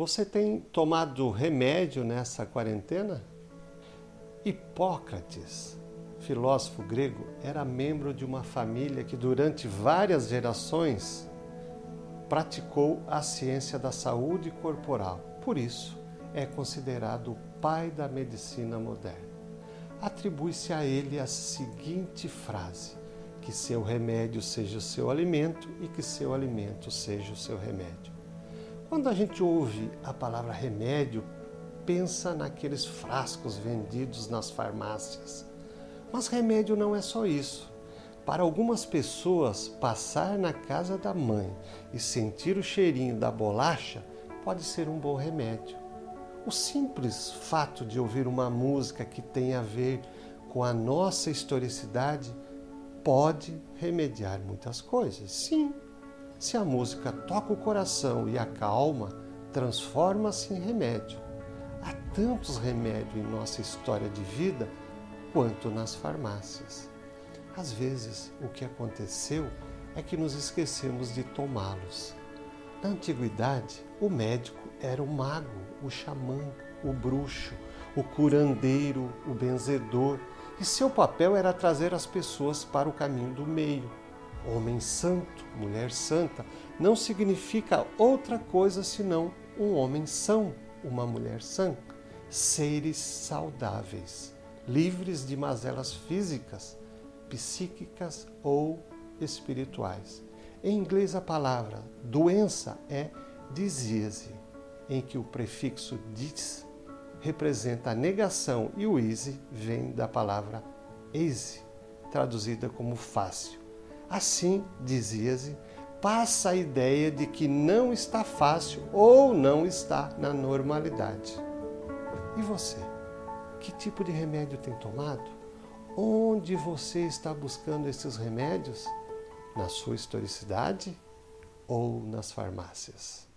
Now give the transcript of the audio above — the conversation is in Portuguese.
Você tem tomado remédio nessa quarentena? Hipócrates, filósofo grego, era membro de uma família que durante várias gerações praticou a ciência da saúde corporal. Por isso, é considerado o pai da medicina moderna. Atribui-se a ele a seguinte frase: que seu remédio seja o seu alimento e que seu alimento seja o seu remédio. Quando a gente ouve a palavra remédio, pensa naqueles frascos vendidos nas farmácias. Mas remédio não é só isso. Para algumas pessoas, passar na casa da mãe e sentir o cheirinho da bolacha pode ser um bom remédio. O simples fato de ouvir uma música que tem a ver com a nossa historicidade pode remediar muitas coisas. Sim, se a música toca o coração e acalma, transforma-se em remédio. Há tantos remédios em nossa história de vida quanto nas farmácias. Às vezes, o que aconteceu é que nos esquecemos de tomá-los. Na antiguidade, o médico era o mago, o xamã, o bruxo, o curandeiro, o benzedor, e seu papel era trazer as pessoas para o caminho do meio Homem santo, mulher santa, não significa outra coisa senão um homem são, uma mulher sã. Seres saudáveis, livres de mazelas físicas, psíquicas ou espirituais. Em inglês, a palavra doença é disease, em que o prefixo dis representa a negação e o easy vem da palavra easy, traduzida como fácil. Assim, dizia-se, passa a ideia de que não está fácil ou não está na normalidade. E você? Que tipo de remédio tem tomado? Onde você está buscando esses remédios? Na sua historicidade ou nas farmácias?